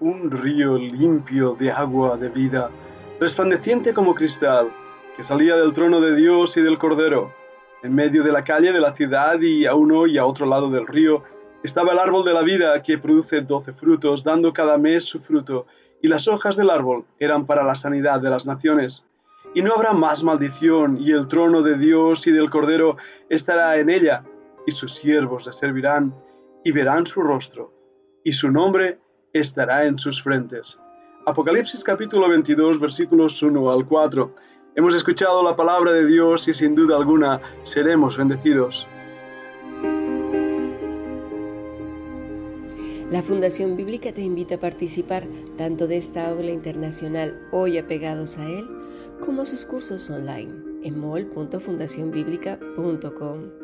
un río limpio de agua de vida, resplandeciente como cristal, que salía del trono de Dios y del Cordero. En medio de la calle de la ciudad y a uno y a otro lado del río estaba el árbol de la vida que produce doce frutos, dando cada mes su fruto, y las hojas del árbol eran para la sanidad de las naciones. Y no habrá más maldición, y el trono de Dios y del Cordero estará en ella, y sus siervos le servirán, y verán su rostro, y su nombre estará en sus frentes. Apocalipsis capítulo 22 versículos 1 al 4. Hemos escuchado la palabra de Dios y sin duda alguna seremos bendecidos. La Fundación Bíblica te invita a participar tanto de esta aula internacional hoy apegados a él, como a sus cursos online en mol.fundacionbiblica.com.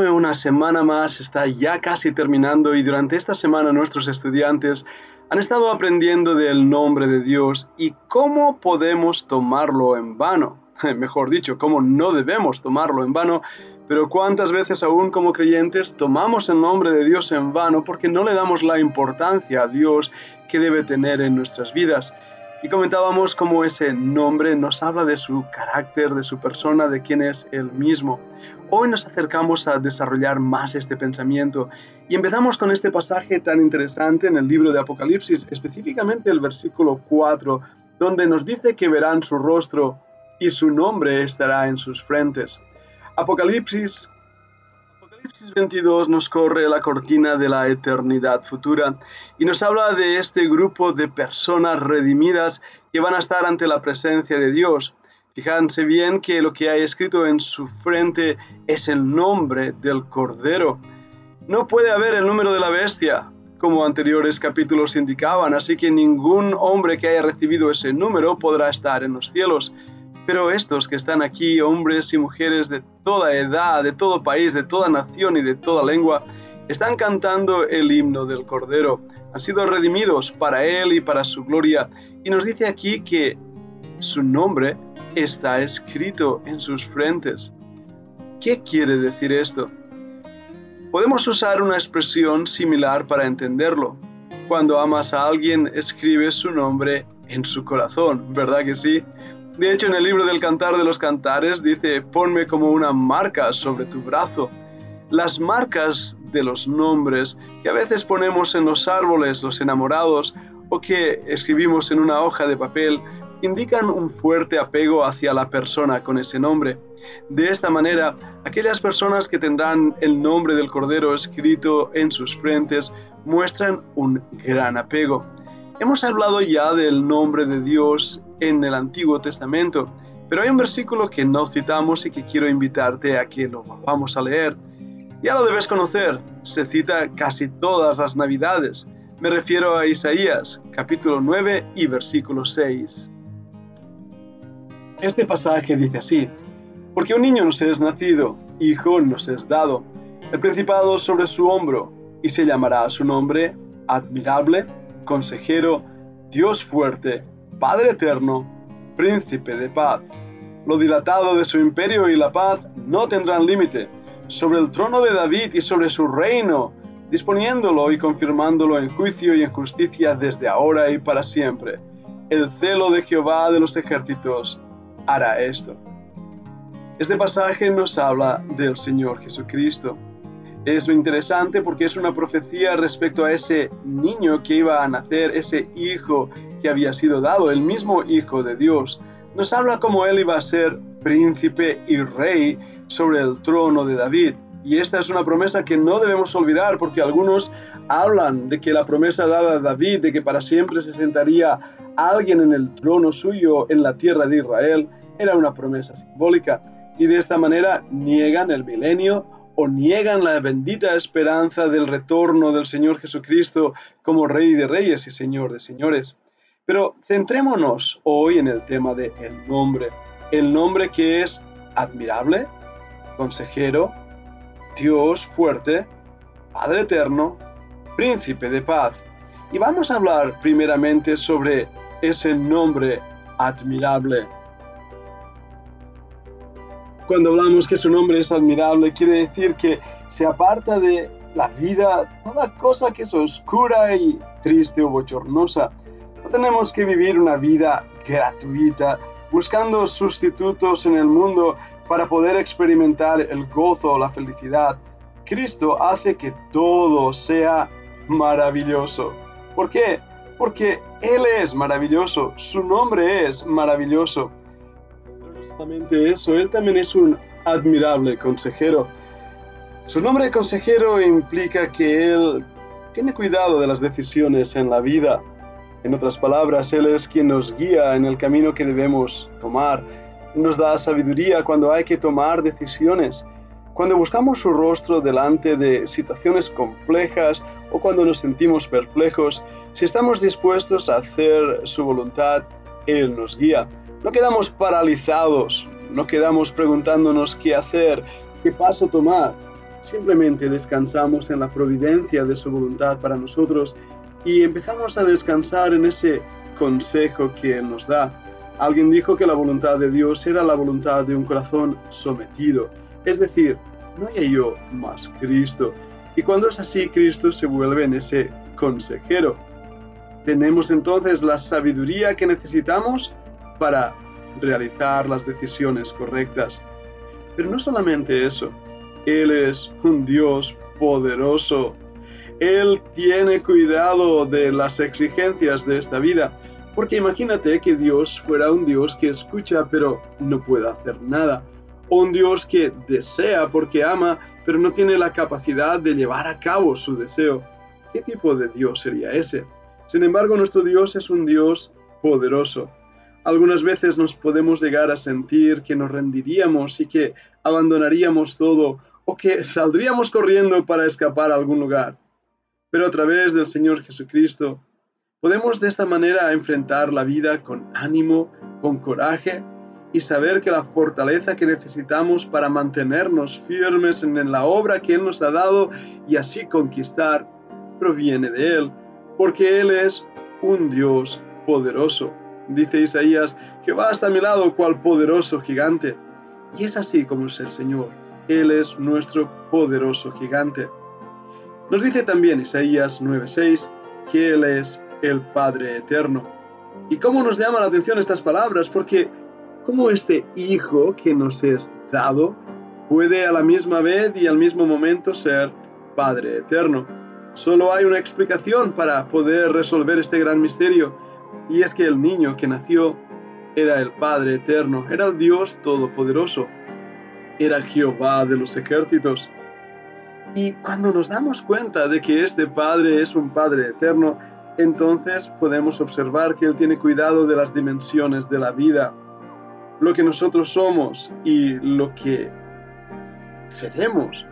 semana más está ya casi terminando y durante esta semana nuestros estudiantes han estado aprendiendo del nombre de Dios y cómo podemos tomarlo en vano. Mejor dicho, cómo no debemos tomarlo en vano, pero cuántas veces aún como creyentes tomamos el nombre de Dios en vano porque no le damos la importancia a Dios que debe tener en nuestras vidas. Y comentábamos cómo ese nombre nos habla de su carácter, de su persona, de quién es Él mismo. Hoy nos acercamos a desarrollar más este pensamiento y empezamos con este pasaje tan interesante en el libro de Apocalipsis, específicamente el versículo 4, donde nos dice que verán su rostro y su nombre estará en sus frentes. Apocalipsis, Apocalipsis 22 nos corre la cortina de la eternidad futura y nos habla de este grupo de personas redimidas que van a estar ante la presencia de Dios. Fíjense bien que lo que hay escrito en su frente es el nombre del Cordero. No puede haber el número de la bestia, como anteriores capítulos indicaban, así que ningún hombre que haya recibido ese número podrá estar en los cielos. Pero estos que están aquí, hombres y mujeres de toda edad, de todo país, de toda nación y de toda lengua, están cantando el himno del Cordero. Han sido redimidos para Él y para su gloria. Y nos dice aquí que su nombre está escrito en sus frentes. ¿Qué quiere decir esto? Podemos usar una expresión similar para entenderlo. Cuando amas a alguien, escribes su nombre en su corazón, ¿verdad que sí? De hecho, en el libro del Cantar de los Cantares dice, ponme como una marca sobre tu brazo. Las marcas de los nombres que a veces ponemos en los árboles, los enamorados, o que escribimos en una hoja de papel, indican un fuerte apego hacia la persona con ese nombre. De esta manera, aquellas personas que tendrán el nombre del Cordero escrito en sus frentes muestran un gran apego. Hemos hablado ya del nombre de Dios en el Antiguo Testamento, pero hay un versículo que no citamos y que quiero invitarte a que lo vamos a leer. Ya lo debes conocer, se cita casi todas las Navidades. Me refiero a Isaías, capítulo 9 y versículo 6. Este pasaje dice así, porque un niño nos es nacido, hijo nos es dado, el principado sobre su hombro, y se llamará su nombre admirable, consejero, Dios fuerte, Padre eterno, príncipe de paz. Lo dilatado de su imperio y la paz no tendrán límite, sobre el trono de David y sobre su reino, disponiéndolo y confirmándolo en juicio y en justicia desde ahora y para siempre. El celo de Jehová de los ejércitos hará esto. Este pasaje nos habla del Señor Jesucristo. Es interesante porque es una profecía respecto a ese niño que iba a nacer, ese hijo que había sido dado, el mismo hijo de Dios. Nos habla como él iba a ser príncipe y rey sobre el trono de David. Y esta es una promesa que no debemos olvidar porque algunos hablan de que la promesa dada a David de que para siempre se sentaría alguien en el trono suyo en la tierra de Israel era una promesa simbólica y de esta manera niegan el milenio o niegan la bendita esperanza del retorno del Señor Jesucristo como Rey de Reyes y Señor de Señores. Pero centrémonos hoy en el tema de el nombre, el nombre que es admirable, consejero, Dios fuerte, Padre eterno, príncipe de paz. Y vamos a hablar primeramente sobre ese nombre admirable. Cuando hablamos que su nombre es admirable, quiere decir que se aparta de la vida toda cosa que es oscura y triste o bochornosa. No tenemos que vivir una vida gratuita buscando sustitutos en el mundo para poder experimentar el gozo o la felicidad. Cristo hace que todo sea maravilloso. ¿Por qué? Porque Él es maravilloso, su nombre es maravilloso. No solamente eso, Él también es un admirable consejero. Su nombre de consejero implica que Él tiene cuidado de las decisiones en la vida. En otras palabras, Él es quien nos guía en el camino que debemos tomar. Nos da sabiduría cuando hay que tomar decisiones. Cuando buscamos su rostro delante de situaciones complejas o cuando nos sentimos perplejos, si estamos dispuestos a hacer su voluntad, Él nos guía. No quedamos paralizados, no quedamos preguntándonos qué hacer, qué paso tomar. Simplemente descansamos en la providencia de su voluntad para nosotros y empezamos a descansar en ese consejo que Él nos da. Alguien dijo que la voluntad de Dios era la voluntad de un corazón sometido, es decir, no hay yo más Cristo. Y cuando es así, Cristo se vuelve en ese consejero. Tenemos entonces la sabiduría que necesitamos para realizar las decisiones correctas. Pero no solamente eso, Él es un Dios poderoso. Él tiene cuidado de las exigencias de esta vida. Porque imagínate que Dios fuera un Dios que escucha pero no puede hacer nada. O un Dios que desea porque ama pero no tiene la capacidad de llevar a cabo su deseo. ¿Qué tipo de Dios sería ese? Sin embargo, nuestro Dios es un Dios poderoso. Algunas veces nos podemos llegar a sentir que nos rendiríamos y que abandonaríamos todo o que saldríamos corriendo para escapar a algún lugar. Pero a través del Señor Jesucristo podemos de esta manera enfrentar la vida con ánimo, con coraje y saber que la fortaleza que necesitamos para mantenernos firmes en la obra que Él nos ha dado y así conquistar proviene de Él, porque Él es un Dios poderoso. Dice Isaías, Jehová está a mi lado cual poderoso gigante. Y es así como es el Señor. Él es nuestro poderoso gigante. Nos dice también Isaías 9:6 que Él es el Padre eterno. ¿Y cómo nos llama la atención estas palabras? Porque como este Hijo que nos es dado puede a la misma vez y al mismo momento ser Padre eterno. Solo hay una explicación para poder resolver este gran misterio, y es que el niño que nació era el Padre eterno, era el Dios todopoderoso, era Jehová de los ejércitos. Y cuando nos damos cuenta de que este Padre es un Padre eterno, entonces podemos observar que Él tiene cuidado de las dimensiones de la vida, lo que nosotros somos y lo que seremos.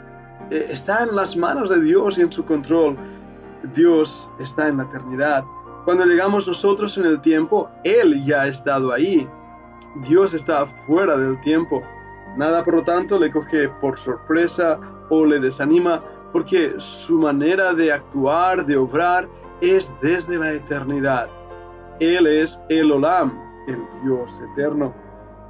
Eh, está en las manos de Dios y en su control. Dios está en la eternidad. Cuando llegamos nosotros en el tiempo, Él ya ha estado ahí. Dios está fuera del tiempo. Nada, por lo tanto, le coge por sorpresa o le desanima, porque su manera de actuar, de obrar, es desde la eternidad. Él es el Olam, el Dios eterno.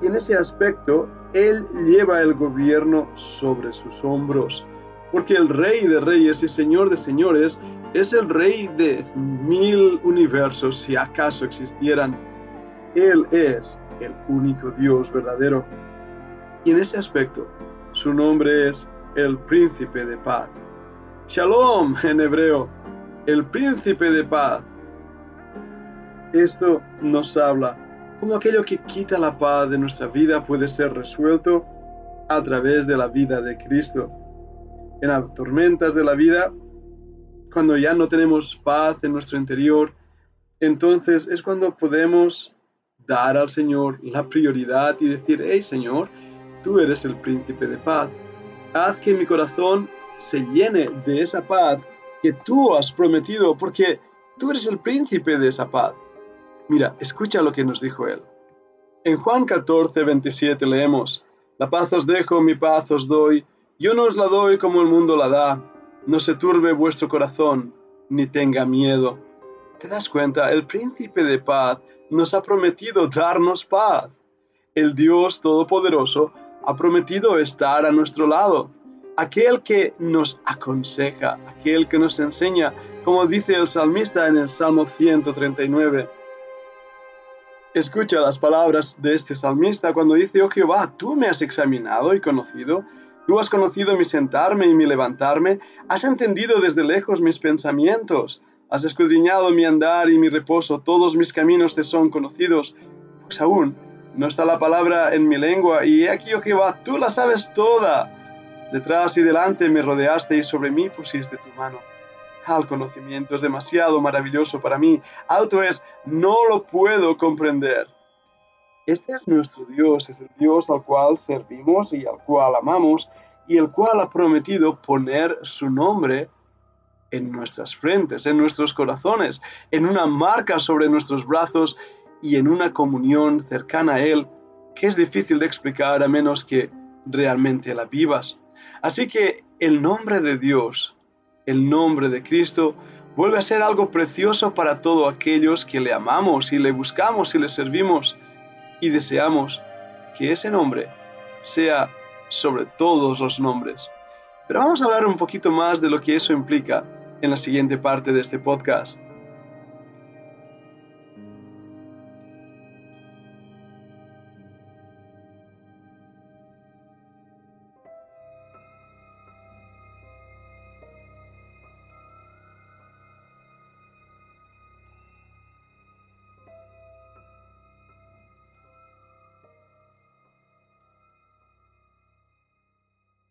Y en ese aspecto, Él lleva el gobierno sobre sus hombros, porque el Rey de Reyes y Señor de Señores es el Rey de mil universos, si acaso existieran. Él es el único Dios verdadero. Y en ese aspecto, su nombre es el Príncipe de Paz. Shalom en hebreo, el príncipe de paz. Esto nos habla como aquello que quita la paz de nuestra vida puede ser resuelto a través de la vida de Cristo. En las tormentas de la vida, cuando ya no tenemos paz en nuestro interior, entonces es cuando podemos dar al Señor la prioridad y decir, hey Señor, tú eres el príncipe de paz. Haz que mi corazón se llene de esa paz que tú has prometido, porque tú eres el príncipe de esa paz. Mira, escucha lo que nos dijo él. En Juan 14, 27 leemos, La paz os dejo, mi paz os doy, yo no os la doy como el mundo la da, no se turbe vuestro corazón, ni tenga miedo. ¿Te das cuenta? El príncipe de paz nos ha prometido darnos paz. El Dios Todopoderoso ha prometido estar a nuestro lado. Aquel que nos aconseja, aquel que nos enseña, como dice el salmista en el Salmo 139. Escucha las palabras de este salmista cuando dice, oh Jehová, tú me has examinado y conocido, tú has conocido mi sentarme y mi levantarme, has entendido desde lejos mis pensamientos, has escudriñado mi andar y mi reposo, todos mis caminos te son conocidos, pues aún no está la palabra en mi lengua, y he aquí, oh Jehová, tú la sabes toda. Detrás y delante me rodeaste y sobre mí pusiste tu mano. Tal conocimiento es demasiado maravilloso para mí. Alto es, no lo puedo comprender. Este es nuestro Dios, es el Dios al cual servimos y al cual amamos, y el cual ha prometido poner su nombre en nuestras frentes, en nuestros corazones, en una marca sobre nuestros brazos y en una comunión cercana a Él que es difícil de explicar a menos que realmente la vivas. Así que el nombre de Dios, el nombre de Cristo, vuelve a ser algo precioso para todos aquellos que le amamos y le buscamos y le servimos y deseamos que ese nombre sea sobre todos los nombres. Pero vamos a hablar un poquito más de lo que eso implica en la siguiente parte de este podcast.